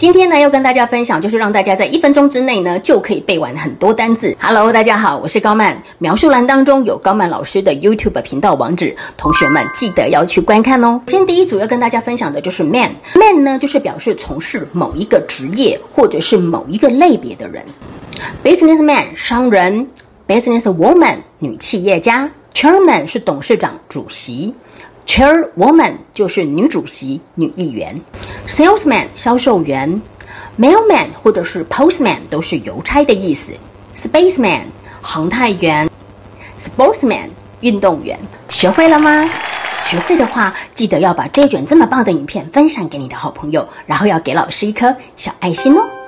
今天呢，要跟大家分享，就是让大家在一分钟之内呢，就可以背完很多单字。Hello，大家好，我是高曼。描述栏当中有高曼老师的 YouTube 频道网址，同学们记得要去观看哦。先第一组要跟大家分享的就是 man，man 呢就是表示从事某一个职业或者是某一个类别的人。Businessman 商人，Business woman 女企业家，Chairman 是董事长、主席。Chairwoman 就是女主席、女议员，Salesman 销售员，Mailman 或者是 Postman 都是邮差的意思，Spaceman 航太员，Sportsman 运动员。学会了吗？学会的话，记得要把这卷这么棒的影片分享给你的好朋友，然后要给老师一颗小爱心哦。